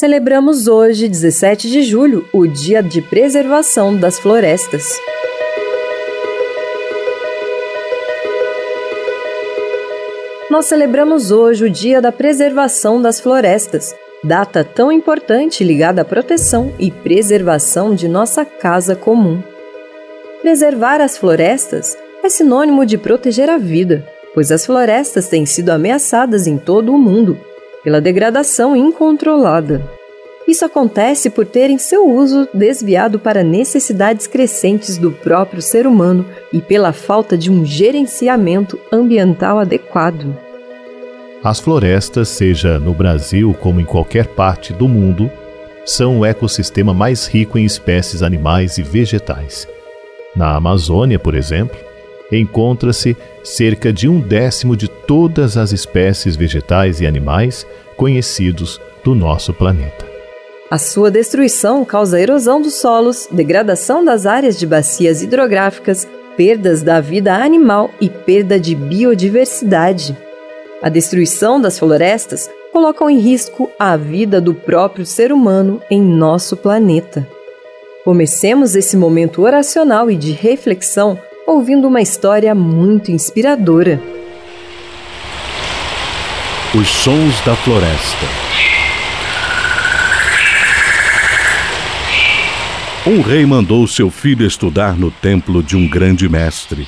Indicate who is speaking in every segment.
Speaker 1: Celebramos hoje, 17 de julho, o Dia de Preservação das Florestas. Nós celebramos hoje o Dia da Preservação das Florestas, data tão importante ligada à proteção e preservação de nossa casa comum. Preservar as florestas é sinônimo de proteger a vida, pois as florestas têm sido ameaçadas em todo o mundo pela degradação incontrolada. Isso acontece por terem seu uso desviado para necessidades crescentes do próprio ser humano e pela falta de um gerenciamento ambiental adequado.
Speaker 2: As florestas, seja no Brasil como em qualquer parte do mundo, são o ecossistema mais rico em espécies animais e vegetais. Na Amazônia, por exemplo, encontra-se cerca de um décimo de todas as espécies vegetais e animais conhecidos do nosso planeta.
Speaker 1: A sua destruição causa erosão dos solos, degradação das áreas de bacias hidrográficas, perdas da vida animal e perda de biodiversidade. A destruição das florestas colocam em risco a vida do próprio ser humano em nosso planeta. Comecemos esse momento oracional e de reflexão ouvindo uma história muito inspiradora.
Speaker 3: Os Sons da Floresta Um rei mandou seu filho estudar no templo de um grande mestre,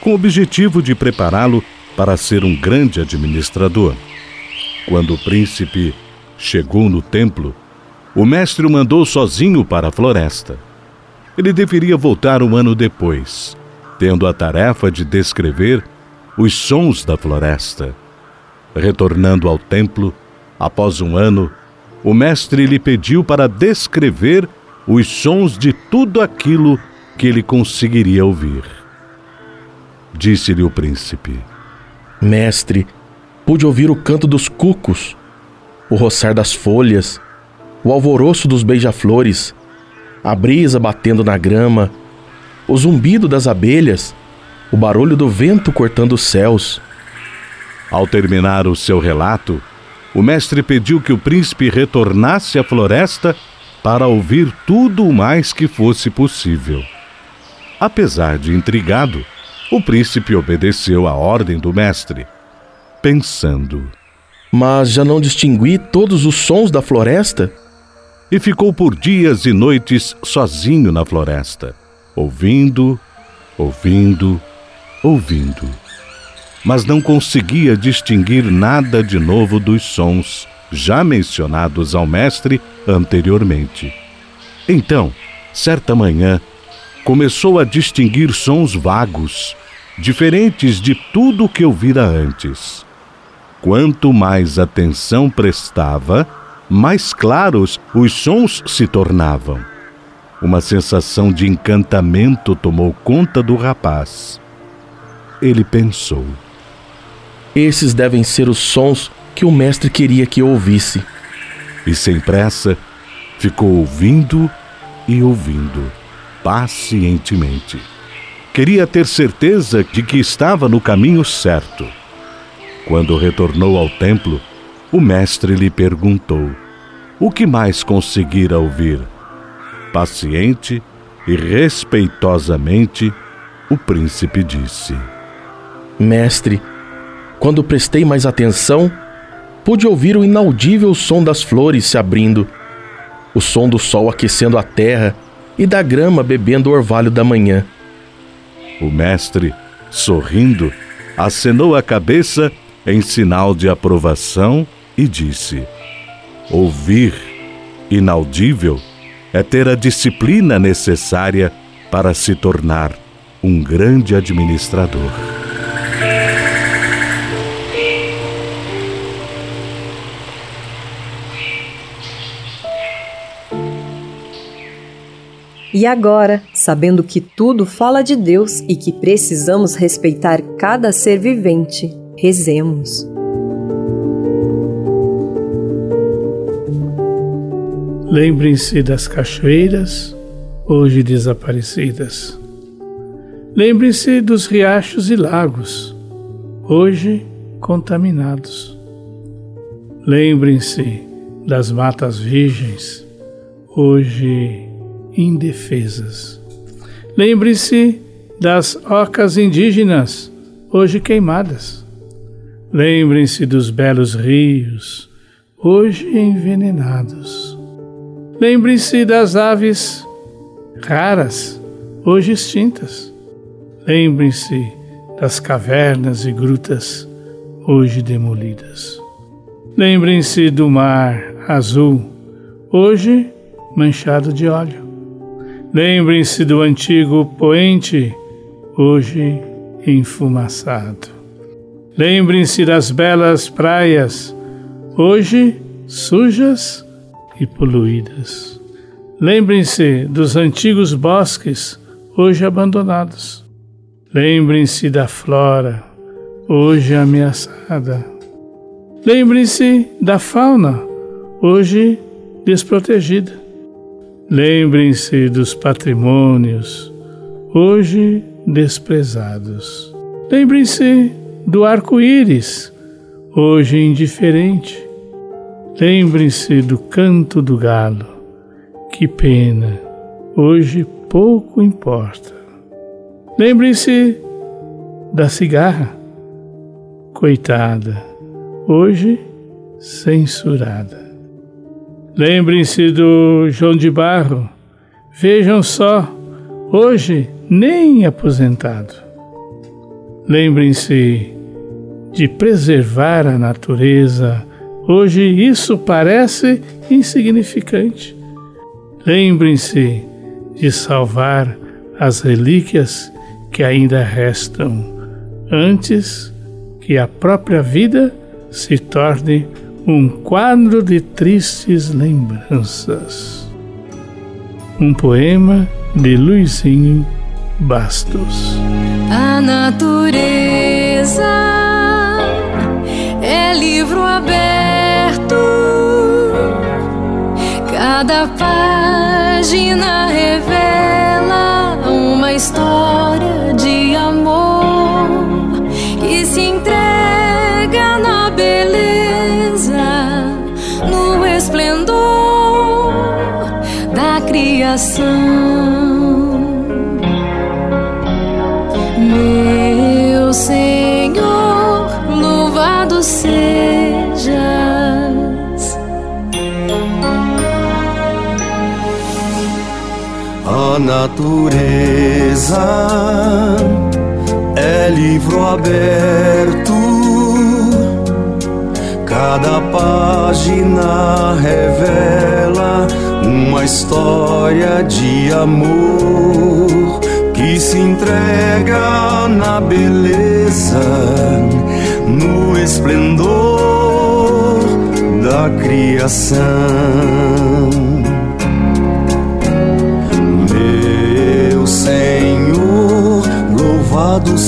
Speaker 3: com o objetivo de prepará-lo para ser um grande administrador. Quando o príncipe chegou no templo, o mestre o mandou sozinho para a floresta. Ele deveria voltar um ano depois, tendo a tarefa de descrever os sons da floresta. Retornando ao templo, após um ano, o mestre lhe pediu para descrever os sons de tudo aquilo que ele conseguiria ouvir. Disse-lhe o príncipe:
Speaker 4: Mestre, pude ouvir o canto dos cucos, o roçar das folhas, o alvoroço dos beija-flores, a brisa batendo na grama, o zumbido das abelhas, o barulho do vento cortando os céus.
Speaker 3: Ao terminar o seu relato, o mestre pediu que o príncipe retornasse à floresta para ouvir tudo o mais que fosse possível. Apesar de intrigado, o príncipe obedeceu à ordem do mestre, pensando:
Speaker 4: Mas já não distingui todos os sons da floresta?
Speaker 3: E ficou por dias e noites sozinho na floresta, ouvindo, ouvindo, ouvindo. Mas não conseguia distinguir nada de novo dos sons já mencionados ao mestre anteriormente. Então, certa manhã, começou a distinguir sons vagos, diferentes de tudo que ouvira antes. Quanto mais atenção prestava, mais claros os sons se tornavam. Uma sensação de encantamento tomou conta do rapaz. Ele pensou:
Speaker 4: Esses devem ser os sons que o mestre queria que eu ouvisse.
Speaker 3: E sem pressa, ficou ouvindo e ouvindo pacientemente. Queria ter certeza de que estava no caminho certo. Quando retornou ao templo, o mestre lhe perguntou: O que mais conseguira ouvir? Paciente e respeitosamente, o príncipe disse:
Speaker 4: Mestre, quando prestei mais atenção, pude ouvir o inaudível som das flores se abrindo, o som do sol aquecendo a terra e da grama bebendo o orvalho da manhã.
Speaker 3: O mestre, sorrindo, acenou a cabeça em sinal de aprovação e disse: Ouvir, inaudível, é ter a disciplina necessária para se tornar um grande administrador.
Speaker 1: E agora, sabendo que tudo fala de Deus e que precisamos respeitar cada ser vivente, rezemos.
Speaker 5: Lembrem-se das cachoeiras, hoje desaparecidas. Lembrem-se dos riachos e lagos, hoje contaminados. Lembrem-se das matas virgens, hoje indefesas. Lembre-se das ocas indígenas, hoje queimadas. Lembrem-se dos belos rios, hoje envenenados. Lembrem-se das aves raras, hoje extintas. Lembrem-se das cavernas e grutas, hoje demolidas. Lembrem-se do mar azul, hoje manchado de óleo. Lembrem-se do antigo poente, hoje enfumaçado. Lembrem-se das belas praias, hoje sujas e poluídas. Lembrem-se dos antigos bosques, hoje abandonados. Lembrem-se da flora, hoje ameaçada. Lembrem-se da fauna, hoje desprotegida. Lembrem-se dos patrimônios, hoje desprezados. Lembrem-se do arco-íris, hoje indiferente. Lembrem-se do canto do galo, que pena, hoje pouco importa. Lembrem-se da cigarra, coitada, hoje censurada. Lembrem-se do João de Barro, vejam só, hoje nem aposentado. Lembrem-se de preservar a natureza, hoje isso parece insignificante. Lembrem-se de salvar as relíquias que ainda restam, antes que a própria vida se torne um quadro de tristes lembranças. Um poema de Luizinho Bastos.
Speaker 6: A natureza é livro aberto, cada página revela uma história de amor que se entrega na beleza, no esplendor da criação.
Speaker 7: Natureza é livro aberto, cada página revela uma história de amor que se entrega na beleza, no esplendor da criação. Louvado